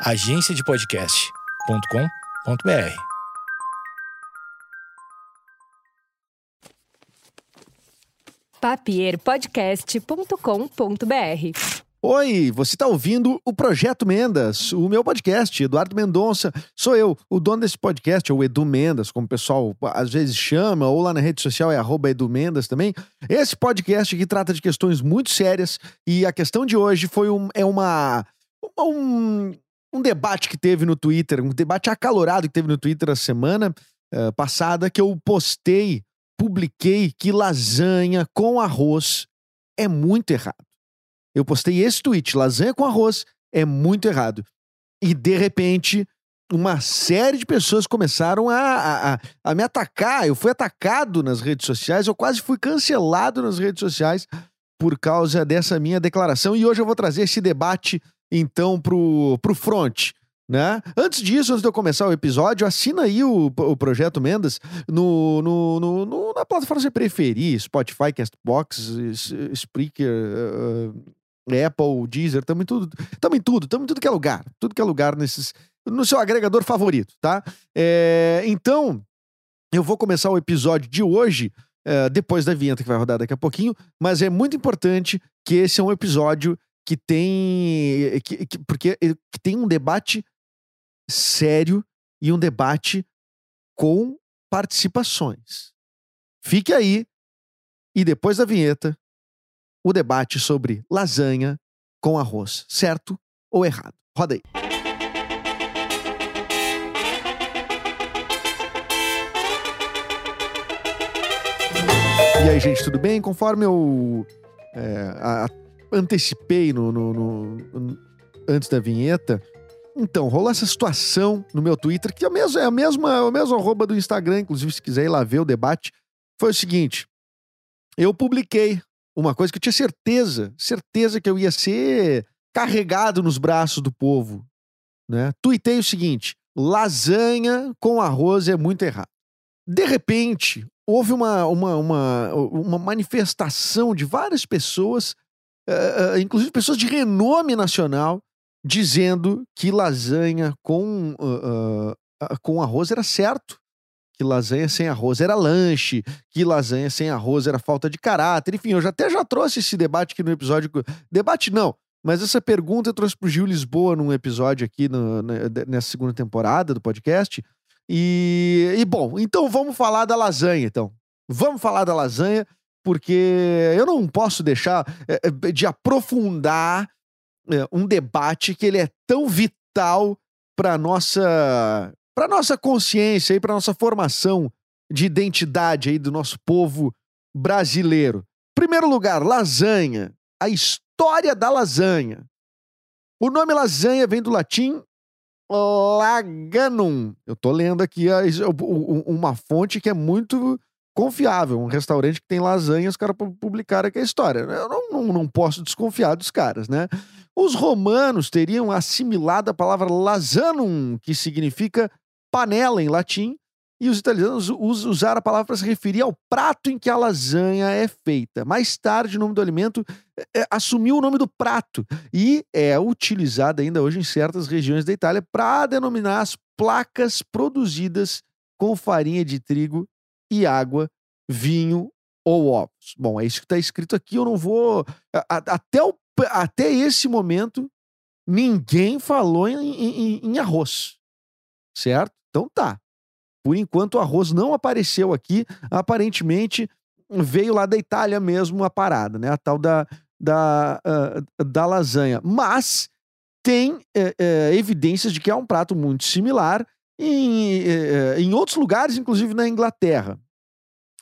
agenciadepodcast.com.br. papierpodcast.com.br. Oi, você está ouvindo o Projeto Mendas, o meu podcast, Eduardo Mendonça. Sou eu, o dono desse podcast, ou Edu Mendas, como o pessoal às vezes chama, ou lá na rede social é arroba Edu Mendas também. Esse podcast aqui trata de questões muito sérias e a questão de hoje foi um, é uma, um, um debate que teve no Twitter, um debate acalorado que teve no Twitter a semana uh, passada, que eu postei, publiquei que lasanha com arroz é muito errado. Eu postei esse tweet, lasanha com arroz é muito errado. E de repente, uma série de pessoas começaram a, a, a, me atacar. Eu fui atacado nas redes sociais, eu quase fui cancelado nas redes sociais por causa dessa minha declaração. E hoje eu vou trazer esse debate, então, pro, pro front. Né? Antes disso, antes de eu começar o episódio, assina aí o, o Projeto Mendas no, no, no, no na plataforma que você preferir, Spotify, Castbox, Spreaker, uh, Apple, Deezer, estamos em tudo, estamos em tudo, estamos em tudo que é lugar, tudo que é lugar nesses, no seu agregador favorito, tá? É, então, eu vou começar o episódio de hoje, é, depois da vinheta que vai rodar daqui a pouquinho, mas é muito importante que esse é um episódio que tem, que, que, porque que tem um debate sério e um debate com participações. Fique aí e depois da vinheta o debate sobre lasanha com arroz, certo ou errado. Roda aí. E aí, gente, tudo bem? Conforme eu é, a, antecipei no, no, no, antes da vinheta, então, rolou essa situação no meu Twitter, que é a mesma, é a mesma, é a mesma arroba do Instagram, inclusive, se quiser ir lá ver o debate. Foi o seguinte: eu publiquei uma coisa que eu tinha certeza, certeza que eu ia ser carregado nos braços do povo. Né? Tuitei o seguinte: lasanha com arroz é muito errado. De repente, houve uma, uma, uma, uma manifestação de várias pessoas, uh, uh, inclusive pessoas de renome nacional, dizendo que lasanha com, uh, com arroz era certo que lasanha sem arroz era lanche, que lasanha sem arroz era falta de caráter. Enfim, eu já até já trouxe esse debate aqui no episódio. Debate não, mas essa pergunta eu trouxe pro Gil Lisboa num episódio aqui no, nessa segunda temporada do podcast. E, e bom, então vamos falar da lasanha, então. Vamos falar da lasanha, porque eu não posso deixar é, é, de aprofundar é, um debate que ele é tão vital para nossa para nossa consciência e para nossa formação de identidade aí do nosso povo brasileiro. Primeiro lugar, lasanha. A história da lasanha. O nome lasanha vem do latim laganum. Eu tô lendo aqui uma fonte que é muito confiável. Um restaurante que tem lasanha, os caras publicaram aqui a história. Eu não, não, não posso desconfiar dos caras, né? Os romanos teriam assimilado a palavra lasanum, que significa panela em latim, e os italianos usaram a palavra para se referir ao prato em que a lasanha é feita. Mais tarde, o nome do alimento é, é, assumiu o nome do prato e é utilizado ainda hoje em certas regiões da Itália para denominar as placas produzidas com farinha de trigo e água, vinho ou ovos. Bom, é isso que está escrito aqui. Eu não vou. até, o, até esse momento, ninguém falou em, em, em arroz certo? Então tá. Por enquanto o arroz não apareceu aqui, aparentemente veio lá da Itália mesmo a parada, né? A tal da, da, uh, da lasanha. Mas tem uh, uh, evidências de que é um prato muito similar em, em outros lugares, inclusive na Inglaterra,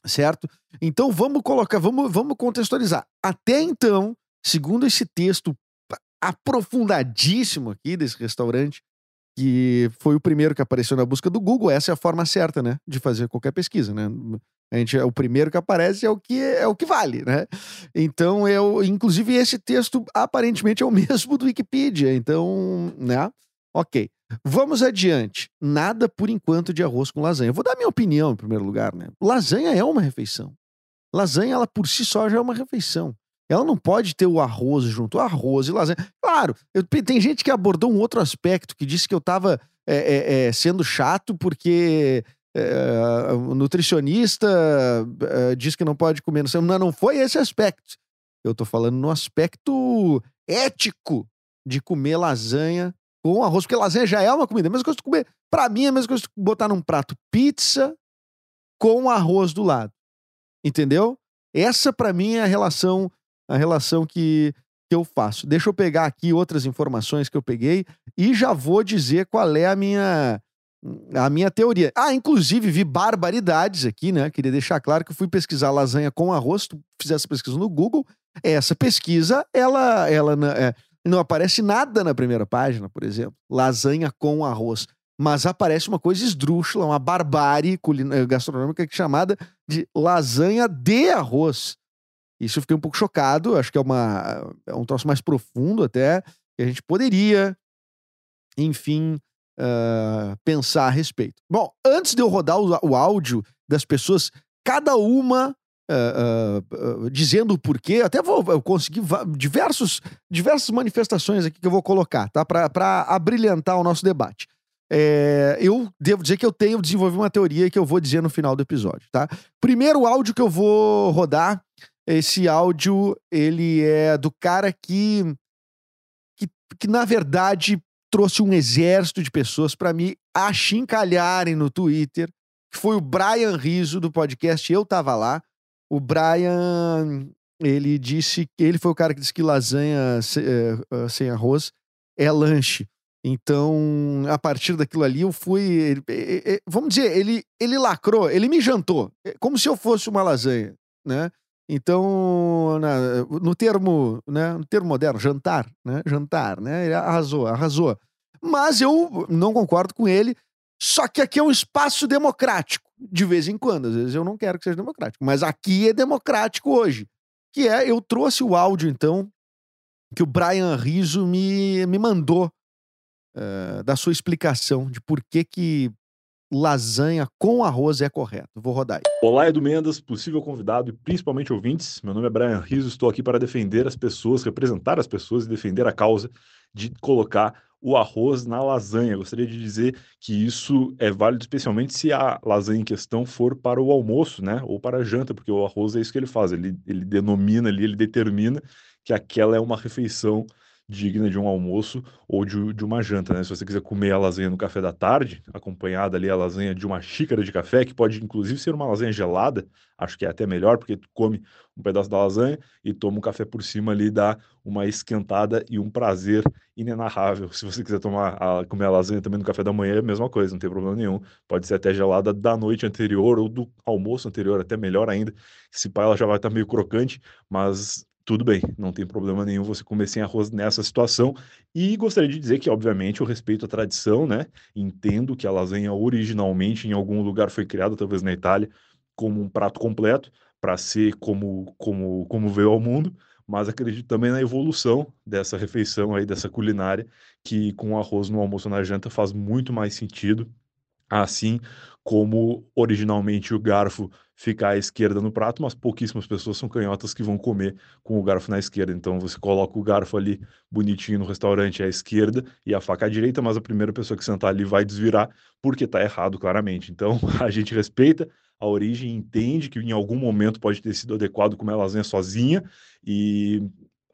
certo? Então vamos colocar, vamos, vamos contextualizar. Até então, segundo esse texto aprofundadíssimo aqui desse restaurante que foi o primeiro que apareceu na busca do Google. Essa é a forma certa, né, de fazer qualquer pesquisa, né? A gente é o primeiro que aparece é o que é o que vale, né? Então eu, inclusive esse texto aparentemente é o mesmo do Wikipedia, então, né? OK. Vamos adiante. Nada por enquanto de arroz com lasanha. Vou dar minha opinião em primeiro lugar, né? Lasanha é uma refeição. Lasanha ela por si só já é uma refeição. ela não pode ter o arroz junto, arroz e lasanha. Claro, eu- tem gente que abordou um outro aspecto, que disse que eu tava é, é, é, sendo chato porque é, o nutricionista é, diz que não pode comer. Não, não foi esse aspecto. Eu tô falando no aspecto ético de comer lasanha com arroz, porque lasanha já é uma comida. É a mesma coisa que comer. Pra mim, é a mesma coisa que botar num prato pizza com arroz do lado. Entendeu? Essa, pra mim, é a relação, a relação que, que eu faço. Deixa eu pegar aqui outras informações que eu peguei e já vou dizer qual é a minha a minha teoria. Ah, inclusive vi barbaridades aqui, né? Queria deixar claro que eu fui pesquisar lasanha com arroz. Tu fizer essa pesquisa no Google, essa pesquisa, ela, ela na- é, não aparece nada na primeira página, por exemplo. Lasanha com arroz. Mas aparece uma coisa esdrúxula, uma barbárie eh, gastronômica é chamada de lasanha de arroz. Isso eu fiquei um pouco chocado. Acho que é, uma, é um troço mais profundo até. Que a gente poderia, enfim, ah, pensar a respeito. Bom, antes de eu rodar o, o áudio das pessoas, cada uma ah, dizendo o porquê, até vou eu consegui diversos, diversas manifestações aqui que eu vou colocar, tá? Para abrilhantar o nosso debate. É, eu devo dizer que eu tenho desenvolvido uma teoria que eu vou dizer no final do episódio, tá? Primeiro áudio que eu vou rodar, esse áudio, ele é do cara que, que, que na verdade, trouxe um exército de pessoas para me achincalharem no Twitter, que foi o Brian Riso do podcast Eu Tava Lá. O Brian, ele disse que ele foi o cara que disse que lasanha eh, sem arroz é lanche. Então, a partir daquilo ali, eu fui. ele- vamos dizer, ele, ele lacrou, ele me jantou, eh, como se eu fosse uma lasanha, né? Então, na- no termo, né, no termo moderno, jantar, né? Jantar, né? Ele arrasou, arrasou. Mas eu não concordo com ele. Só que aqui é um espaço democrático, de vez em quando. Às vezes eu não quero que seja democrático, mas aqui é democrático hoje. Que é, eu trouxe o áudio, então, que o Brian Riso me, me mandou eh, da sua explicação de por que que lasanha com arroz é correto. Vou rodar aí. Olá, Edu Mendas, possível convidado e principalmente ouvintes. Meu nome é Brian Rizzo, estou aqui para defender as pessoas, representar as pessoas e defender a causa de colocar o arroz na lasanha. Gostaria de dizer que isso é válido especialmente se a lasanha em questão for para o almoço, né? Ou para a janta, porque o arroz é isso que ele faz, ele, ele denomina ali, ele determina que aquela é uma refeição digna de um almoço ou de, de uma janta, né? Se você quiser comer a lasanha no café da tarde, acompanhada ali a lasanha de uma xícara de café, que pode inclusive ser uma lasanha gelada, acho que é até melhor, porque tu come um pedaço da lasanha e toma um café por cima ali, dá uma esquentada e um prazer inenarrável. Se você quiser tomar a, comer a lasanha também no café da manhã, é a mesma coisa, não tem problema nenhum. Pode ser até gelada da noite anterior ou do almoço anterior, até melhor ainda. Se pá, ela já vai estar meio crocante, mas tudo bem, não tem problema nenhum você comer sem arroz nessa situação. E gostaria de dizer que, obviamente, eu respeito a tradição, né? Entendo que a lasanha originalmente em algum lugar foi criada, talvez na Itália, como um prato completo, para ser como, como, como veio ao mundo, mas acredito também na evolução dessa refeição aí, dessa culinária, que com arroz no almoço na janta faz muito mais sentido, assim como originalmente o garfo fica à esquerda no prato, mas pouquíssimas pessoas são canhotas que vão comer com o garfo na esquerda. Então você coloca o garfo ali bonitinho no restaurante à esquerda e a faca à direita, mas a primeira pessoa que sentar ali vai desvirar porque está errado claramente. Então a gente respeita a origem, entende que em algum momento pode ter sido adequado comer lasanha sozinha e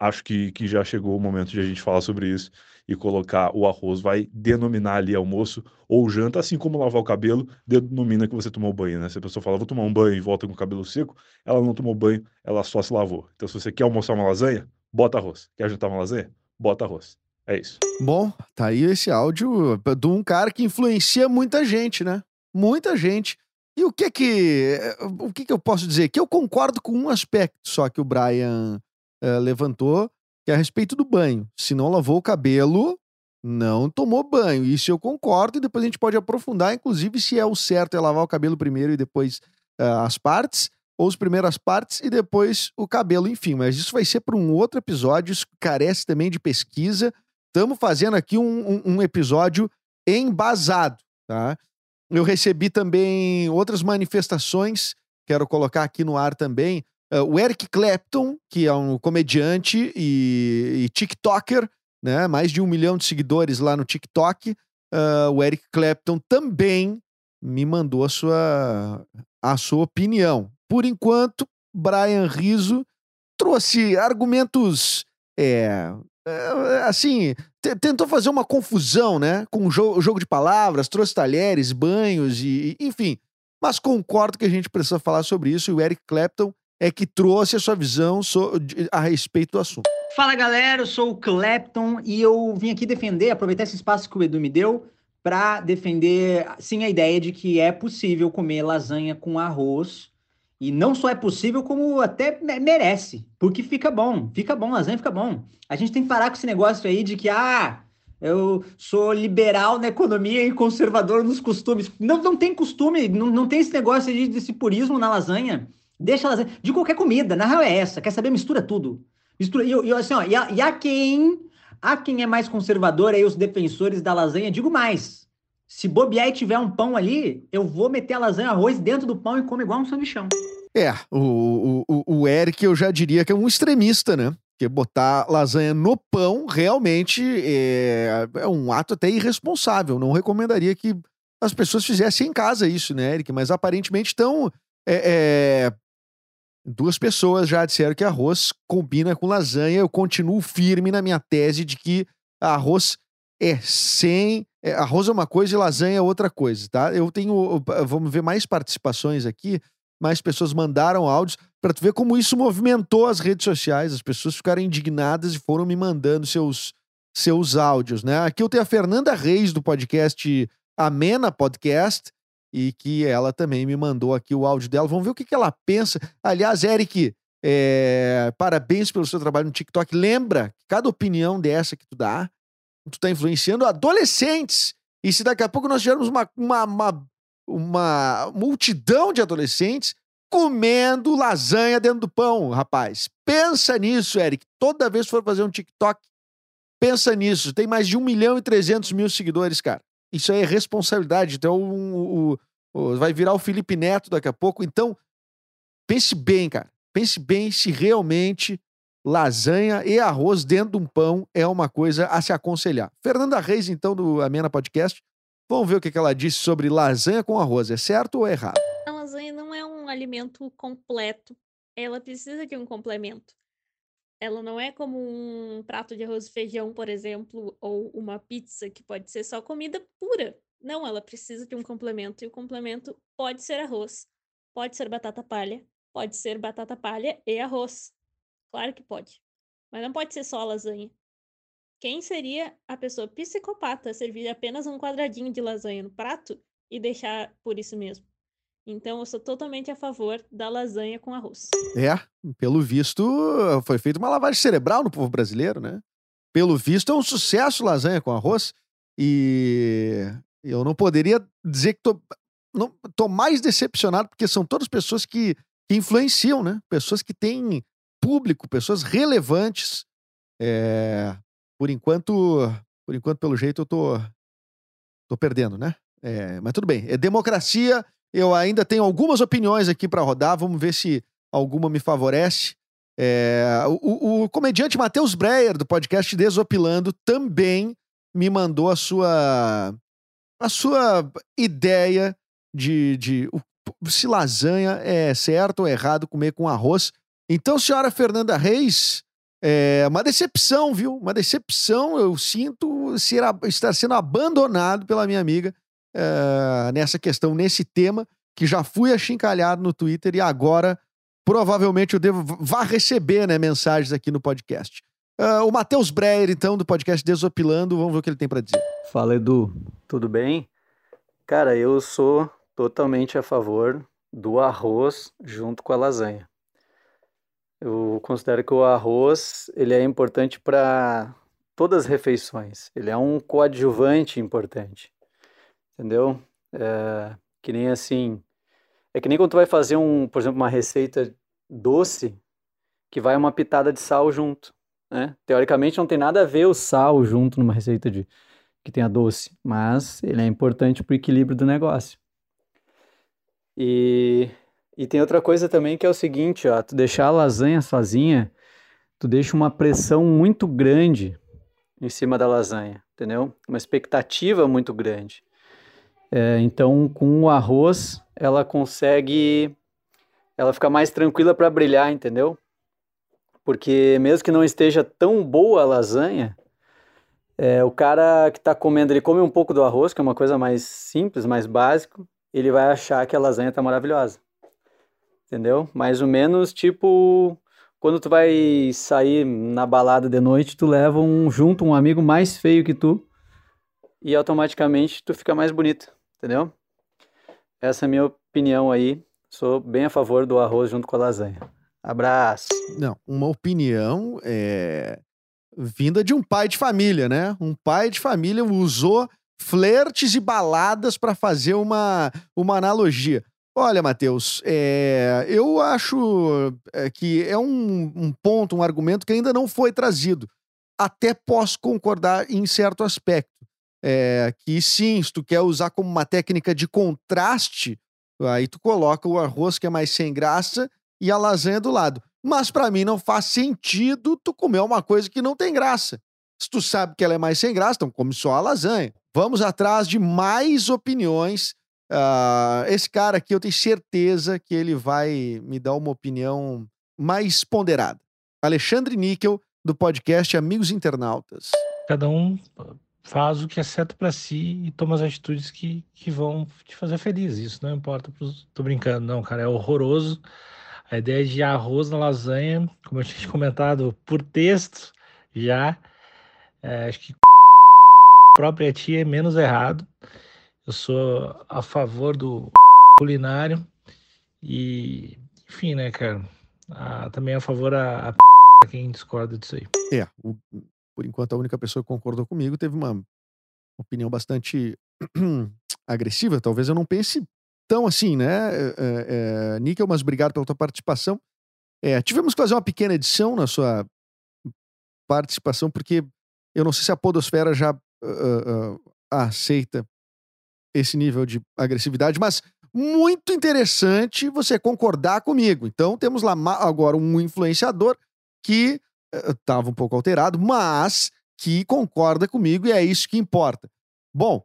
acho que, que já chegou o momento de a gente falar sobre isso e colocar o arroz, vai denominar ali almoço ou janta, assim como lavar o cabelo, denomina que você tomou banho, né? Se a pessoa fala, vou tomar um banho e volta com o cabelo seco, ela não tomou banho, ela só se lavou. Então, se você quer almoçar uma lasanha, bota arroz. Quer jantar uma lasanha? Bota arroz. É isso. Bom, tá aí esse áudio de um cara que influencia muita gente, né? Muita gente. E o que que o que que eu posso dizer? Que eu concordo com um aspecto só que o Brian eh, levantou, que é a respeito do banho. Se não lavou o cabelo, não tomou banho. Isso eu concordo e depois a gente pode aprofundar, inclusive se é o certo é lavar o cabelo primeiro e depois eh, as partes, ou as primeiras partes e depois o cabelo, enfim. Mas isso vai ser para um outro episódio, isso carece também de pesquisa. Estamos fazendo aqui um, um- um episódio embasado, tá? Eu recebi também outras manifestações, quero colocar aqui no ar também, Uh, o Eric Clapton, que é um comediante e, e, TikToker, né? Mais de um milhão de seguidores lá no TikTok. Uh, o Eric Clapton também me mandou a sua, a sua opinião. Por enquanto, Brian Riso trouxe argumentos é, é, assim, tentou fazer uma confusão, né? Com o jogo, jogo de palavras, trouxe talheres, banhos e, enfim. Mas concordo que a gente precisa falar sobre isso e o Eric Clapton é que trouxe a sua visão a respeito do assunto. Fala galera, eu sou o Clapton e eu vim aqui defender, aproveitar esse espaço que o Edu me deu para defender, sim, a ideia de que é possível comer lasanha com arroz e não só é possível, como até merece, porque fica bom, fica bom, lasanha fica bom. A gente tem que parar com esse negócio aí de que, ah, eu sou liberal na economia e conservador nos costumes. Não, não tem costume, não, não tem esse negócio de, desse purismo na lasanha. Deixa lasanha, de qualquer comida, na real é essa, quer saber? Mistura tudo. Mistura, e, e assim, ó, e a, e a quem, a quem é mais conservador aí, os defensores da lasanha, digo mais, se bobear e tiver um pão ali, eu vou meter a lasanha arroz dentro do pão e comer igual um sanduichão. É, o, o, o Eric eu já diria que é um extremista, né? Porque botar lasanha no pão realmente é, é um ato até irresponsável. Não recomendaria que as pessoas fizessem em casa isso, né, Eric? Mas aparentemente estão. É, é... Duas pessoas já disseram que arroz combina com lasanha. Eu continuo firme na minha tese de que arroz é sem. É, arroz é uma coisa e lasanha é outra coisa, tá? Eu tenho. Vamos ver mais participações aqui mais pessoas mandaram áudios para tu ver como isso movimentou as redes sociais. As pessoas ficaram indignadas e foram me mandando seus, seus áudios, né? Aqui eu tenho a Fernanda Reis do podcast Amena Podcast e que ela também me mandou aqui o áudio dela. Vamos ver o que, que ela pensa. Aliás, Eric, é... parabéns pelo seu trabalho no TikTok. Lembra que cada opinião dessa que tu dá, tu tá influenciando adolescentes. E se daqui a pouco nós tivermos uma, uma, uma uma multidão de adolescentes comendo lasanha dentro do pão, rapaz. Pensa nisso, Eric. Toda vez que for fazer um TikTok, pensa nisso. Tem mais de 1 milhão e 300 mil seguidores, cara. Isso aí é responsabilidade. Então, um, um, um, vai virar o Felipe Neto daqui a pouco. Então, pense bem, cara. Pense bem se realmente lasanha e arroz dentro de um pão é uma coisa a se aconselhar. Fernanda Reis, então, do Amena Podcast, Vamos ver o que ela disse sobre lasanha com arroz. É certo ou é errado? A lasanha não é um alimento completo. Ela precisa de um complemento. Ela não é como um prato de arroz e feijão, por exemplo, ou uma pizza que pode ser só comida pura. Não, ela precisa de um complemento. E o complemento pode ser arroz, pode ser batata palha, pode ser batata palha e arroz. Claro que pode. Mas não pode ser só lasanha. Quem seria a pessoa psicopata servir apenas um quadradinho de lasanha no prato e deixar por isso mesmo? Então, eu sou totalmente a favor da lasanha com arroz. É, pelo visto, foi feita uma lavagem cerebral no povo brasileiro, né? Pelo visto, é um sucesso lasanha com arroz. E eu não poderia dizer que tô, não, tô mais decepcionado, porque são todas pessoas que, que influenciam, né? Pessoas que têm público, pessoas relevantes. É, por enquanto, por enquanto, pelo jeito, eu tô, tô perdendo, né? É, mas tudo bem. É democracia. Eu ainda tenho algumas opiniões aqui para rodar. Vamos ver se alguma me favorece. É, o, o, comediante Matheus Breyer, do podcast Desopilando, também me mandou a sua, a sua ideia de, de se lasanha é certo ou errado comer com arroz. Então, senhora Fernanda Reis, é uma decepção, viu? Uma decepção. Eu sinto ser, estar sendo abandonado pela minha amiga é, nessa questão, nesse tema, que já fui achincalhado no Twitter e agora provavelmente eu devo vá receber né, mensagens aqui no podcast. Uh, o Matheus Breyer, então, do podcast Desopilando, vamos ver o que ele tem para dizer. Fala, Edu. Tudo bem? Cara, eu sou totalmente a favor do arroz junto com a lasanha. Eu considero que o arroz ele é importante para todas as refeições. Ele é um coadjuvante importante, entendeu? É, que nem assim, é que nem quando tu vai fazer um, por exemplo, uma receita doce que vai uma pitada de sal junto, né? Teoricamente não tem nada a ver o sal junto numa receita de que tenha doce, mas ele é importante para o equilíbrio do negócio. E E tem outra coisa também que é o seguinte, ó, tu deixar a lasanha sozinha, tu deixa uma pressão muito grande em cima da lasanha, entendeu? Uma expectativa muito grande. É, então, com o arroz, ela consegue, ela fica mais tranquila para brilhar, entendeu? Porque mesmo que não esteja tão boa a lasanha, é, o cara que está comendo, ele come um pouco do arroz, que é uma coisa mais simples, mais básico, ele vai achar que a lasanha está maravilhosa. Entendeu? Mais ou menos tipo quando tu vai sair na balada de noite, tu leva um junto um amigo mais feio que tu e automaticamente tu fica mais bonito, entendeu? Essa é a minha opinião aí. Sou bem a favor do arroz junto com a lasanha. Abraço. Não, uma opinião é vinda de um pai de família, né? Um pai de família usou flertes e baladas para fazer uma, uma analogia. Olha, Matheus, é, eu acho é, que é um, um ponto, um argumento que ainda não foi trazido. Até posso concordar em certo aspecto. É, que sim, se tu quer usar como uma técnica de contraste, aí tu coloca o arroz que é mais sem graça e a lasanha do lado. Mas para mim não faz sentido tu comer uma coisa que não tem graça. Se tu sabe que ela é mais sem graça, então come só a lasanha. Vamos atrás de mais opiniões Uh, esse cara aqui, eu tenho certeza que ele vai me dar uma opinião mais ponderada. Alexandre Níquel, do podcast Amigos Internautas. Cada um faz o que é certo para si e toma as atitudes que, que vão te fazer feliz. Isso não importa. Pros... Tô brincando, não, cara, é horroroso. A ideia de arroz na lasanha, como eu tinha comentado por texto já, é, acho que própria tia é menos errado. Eu sou a favor do culinário e, enfim, né, cara? Ah, também a favor a, a quem discorda disso aí. É, o, por enquanto a única pessoa que concordou comigo teve uma opinião bastante agressiva. Talvez eu não pense tão assim, né, é, é, Níquel, mas obrigado pela tua participação. É, tivemos que fazer uma pequena edição na sua participação, porque eu não sei se a Podosfera já uh, uh, aceita esse nível de agressividade, mas muito interessante você concordar comigo. Então, temos lá agora um influenciador que estava uh, um pouco alterado, mas que concorda comigo e é isso que importa. Bom,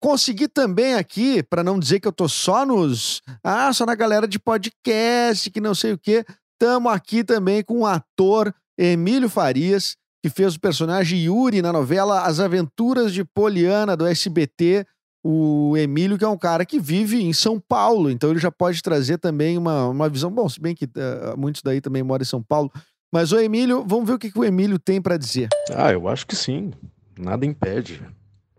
consegui também aqui, para não dizer que eu tô só nos. Ah, só na galera de podcast, que não sei o quê. Tamo aqui também com o ator Emílio Farias, que fez o personagem Yuri na novela As Aventuras de Poliana do SBT o Emílio, que é um cara que vive em São Paulo, então ele já pode trazer também uma, uma visão. Bom, se bem que uh, muitos daí também moram em São Paulo. Mas o Emílio, vamos ver o que, que o Emílio tem para dizer. Ah, eu acho que sim. Nada impede.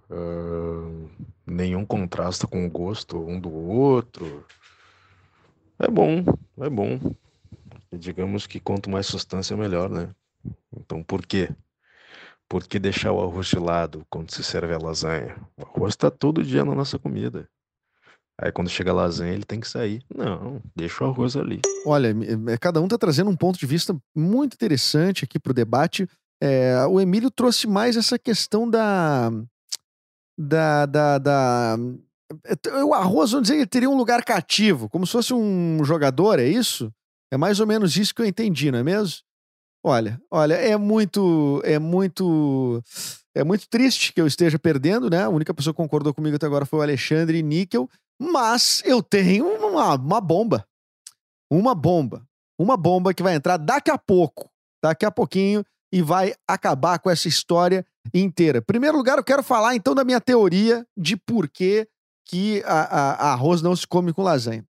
Uh, nenhum contrasta com o gosto um do outro. É bom, é bom. E digamos que quanto mais substância, melhor, né? Então por quê? Por que deixar o arroz de lado quando se serve a lasanha? O arroz está todo dia na nossa comida. Aí quando chega a lasanha, ele tem que sair. Não, deixa o arroz ali. Olha, é, cada um está trazendo um ponto de vista muito interessante aqui para o debate. É, o Emílio trouxe mais essa questão da. Da. da, da é, o arroz, vamos dizer, ele teria um lugar cativo, como se fosse um jogador, é isso? É mais ou menos isso que eu entendi, não é mesmo? Olha, olha, é muito, é muito, é muito triste que eu esteja perdendo, né? A única pessoa que concordou comigo até agora foi o Alexandre Níquel, mas eu tenho uma, uma bomba, uma bomba, uma bomba que vai entrar daqui a pouco, daqui a pouquinho e vai acabar com essa história inteira. Em primeiro lugar, eu quero falar então da minha teoria de por que, que a, a, a arroz não se come com lasanha.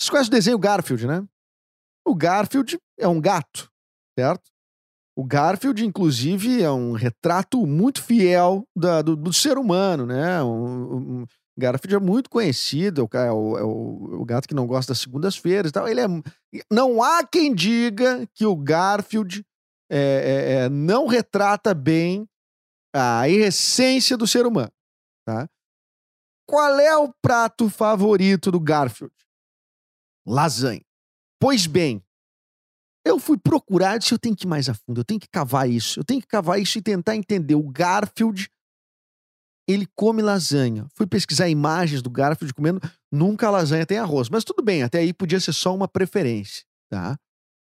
Você conhece o desenho Garfield, né? O Garfield é um gato certo? O Garfield, inclusive, é um retrato muito fiel da, do, do, ser humano, né? Um, um, Garfield é muito conhecido, é o, é o, o gato que não gosta das segundas-feiras e tal. Ele é, não há quem diga que o Garfield é, é, é, não retrata bem a essência do ser humano, tá? Qual é o prato favorito do Garfield? Lasanha. Pois bem, eu fui procurar, disse, eu tenho que ir mais a fundo, eu tenho que cavar isso, eu tenho que cavar isso e tentar entender o Garfield ele come lasanha. Fui pesquisar imagens do Garfield comendo, nunca a lasanha tem arroz. Mas tudo bem, até aí podia ser só uma preferência, tá?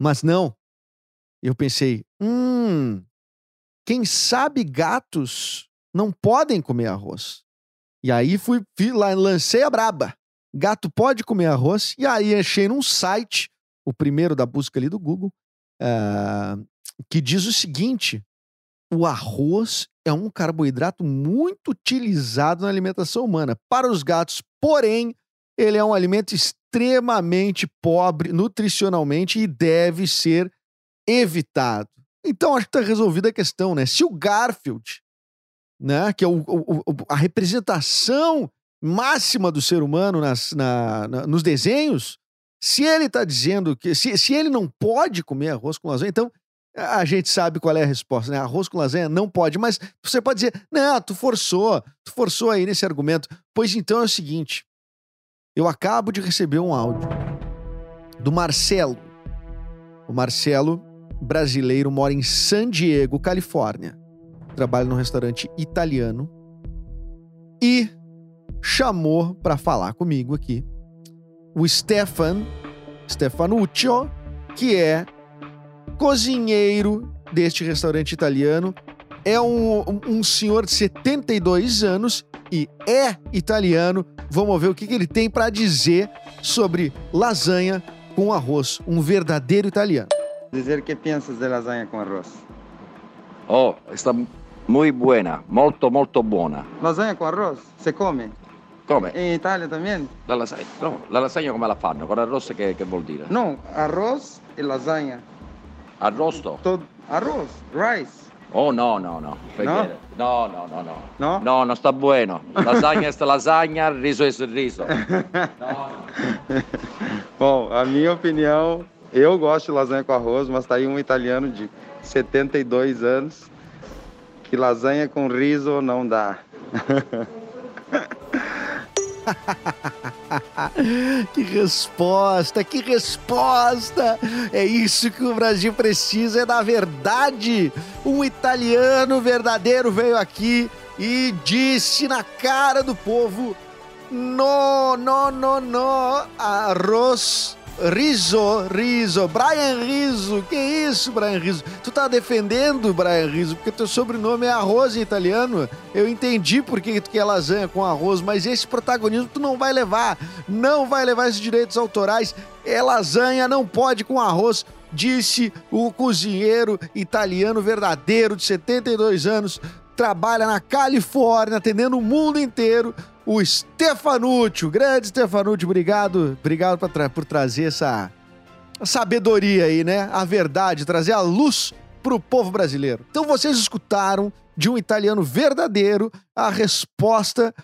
Mas não. Eu pensei, hum, quem sabe gatos não podem comer arroz. E aí fui, fui lá, lancei a braba. Gato pode comer arroz. E aí achei num site, o primeiro da busca ali do Google, uh, que diz o seguinte: o arroz é um carboidrato muito utilizado na alimentação humana. Para os gatos, porém, ele é um alimento extremamente pobre nutricionalmente e deve ser evitado. Então, acho que está resolvida a questão, né? Se o Garfield, né, que é o, o, a representação máxima do ser humano nas, na, na, nos desenhos, se ele está dizendo que. Se, se ele não pode comer arroz com lasanha, então a gente sabe qual é a resposta, né? Arroz com lasanha não pode, mas você pode dizer, não, tu forçou, tu forçou aí nesse argumento. Pois então é o seguinte: eu acabo de receber um áudio do Marcelo. O Marcelo, brasileiro, mora em San Diego, Califórnia. Trabalha num restaurante italiano e chamou para falar comigo aqui o Stefan Stefanuccio, que é cozinheiro deste restaurante italiano. É um, um senhor de 72 anos e é italiano. Vamos ver o que, que ele tem para dizer sobre lasanha com arroz. Um verdadeiro italiano. Dizer que pensas de lasanha com arroz? Oh, está muito buena, molto molto buona. Lasanha com arroz? Você come? Come? Em Itália também? La lasagna, no, la lasagna come la fanno? Con arroz che, che vuol dire? Não, arroz e lasanha. Arrosto? Todo... Arroz, rice. Oh no, no, no. No? No, no, no, no. No? No, sta buono. Lasagna è lasagna, riso è riso. No, Bom, a minha opinião, eu gosto de lasanha com arroz, mas tá aí um italiano de 72 anos que lasanha com riso não dá. que resposta, que resposta! É isso que o Brasil precisa, é da verdade. Um italiano verdadeiro veio aqui e disse na cara do povo: no, no, no, no, arroz Riso, Riso, Brian Riso, que isso, Brian Riso? Tu tá defendendo Brian Riso porque teu sobrenome é arroz em italiano. Eu entendi por que tu quer lasanha com arroz, mas esse protagonismo tu não vai levar. Não vai levar esses direitos autorais. É lasanha, não pode com arroz, disse o cozinheiro italiano verdadeiro de 72 anos. Trabalha na Califórnia, atendendo o mundo inteiro o Stefanucci, o grande Stefanucci, obrigado, obrigado por, tra por trazer essa sabedoria aí, né? A verdade, trazer a luz pro povo brasileiro. Então vocês escutaram de um italiano verdadeiro a resposta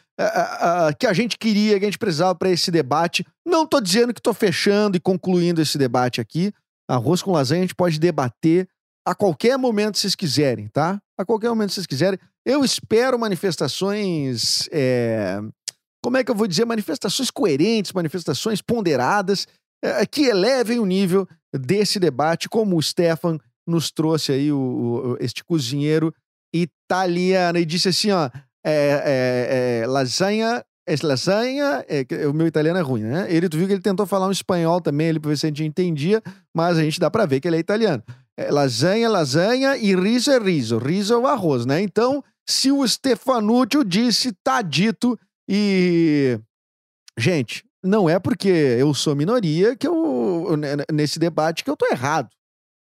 que a gente queria, que a gente precisava para esse debate. Não tô dizendo que tô fechando e concluindo esse debate aqui. Arroz com lasanha a gente pode debater a qualquer momento vocês quiserem, tá? A qualquer momento vocês quiserem. Eu espero manifestações. É... Como é que eu vou dizer? Manifestações coerentes, manifestações ponderadas, é, que elevem o nível desse debate, como o Stefan nos trouxe aí, o, o este cozinheiro italiano, e disse assim: ó, é, é, é lasanha esse lasanha, é, o meu italiano é ruim, né? Ele, tu viu que ele tentou falar um espanhol também, ele pra ver se a gente entendia, mas a gente dá pra ver que ele é italiano. É, lasanha, lasanha e riso é riso. Riso é o arroz, né? Então, se o Stefanucci disse, tá dito. E. Gente, não é porque eu sou minoria que eu. nesse debate que eu tô errado.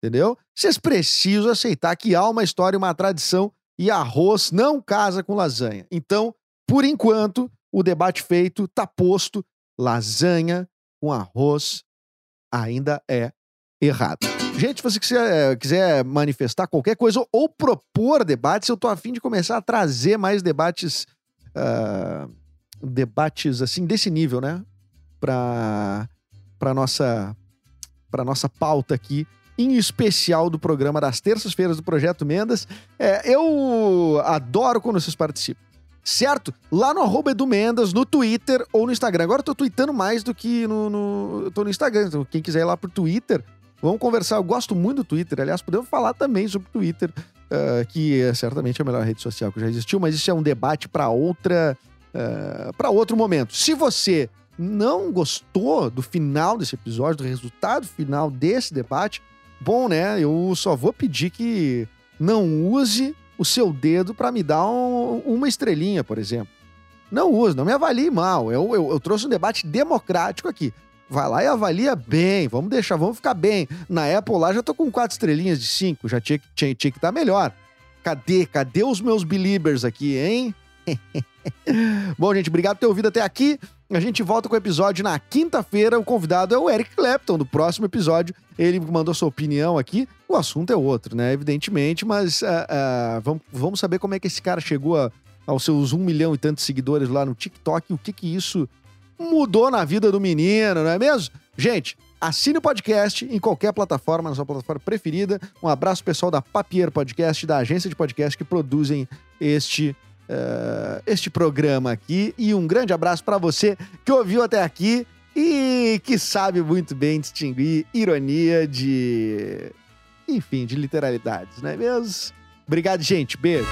Entendeu? Vocês precisam aceitar que há uma história, uma tradição e arroz não casa com lasanha. Então, por enquanto, o debate feito, tá posto. Lasanha com arroz ainda é errado. Gente, se você quiser, quiser, manifestar qualquer coisa ou propor debates, eu tô afim de começar a trazer mais debates. Uh, debates assim desse nível, né? Pra, pra, nossa, pra nossa pauta aqui, em especial do programa das terças-feiras do Projeto Mendas. É, eu adoro quando vocês participam certo? Lá no arroba Edu Mendas, no Twitter ou no Instagram. Agora eu tô tweetando mais do que no, no. Eu tô no Instagram. Então, quem quiser ir lá pro Twitter, vamos conversar. Eu gosto muito do Twitter. Aliás, podemos falar também sobre o Twitter. uh, que é certamente a melhor rede social que já existiu, mas isso é um debate para outra, uh, para outro momento. Se você não gostou do final desse episódio, do resultado final desse debate, bom, né? Eu só vou pedir que não use o seu dedo para me dar um, uma estrelinha, por exemplo. Não use, não me avalie mal. Eu, eu, eu trouxe um debate democrático aqui. Vai lá e avalia bem, vamos deixar, vamos ficar bem. Na Apple lá já tô com quatro estrelinhas de cinco, já tinha, tinha, tinha que estar tá melhor. Cadê? Cadê os meus believers aqui, hein? Bom, gente, obrigado por ter ouvido até aqui. A gente volta com o episódio na quinta-feira. O convidado é o Eric Clapton, do próximo episódio. Ele mandou sua opinião aqui. O assunto é outro, né? Evidentemente, mas uh, uh, vamos, vamos saber como é que esse cara chegou a, aos seus um milhão e tantos seguidores lá no TikTok. O que que isso mudou na vida do menino, não é mesmo? Gente, assine o podcast em qualquer plataforma, na sua plataforma preferida. Um abraço pessoal da Papier Podcast, da agência de podcast que produzem este uh, este programa aqui. E um grande abraço para você que ouviu até aqui e que sabe muito bem distinguir ironia de. Enfim, de literalidades, não é mesmo? Obrigado, gente. Beijo.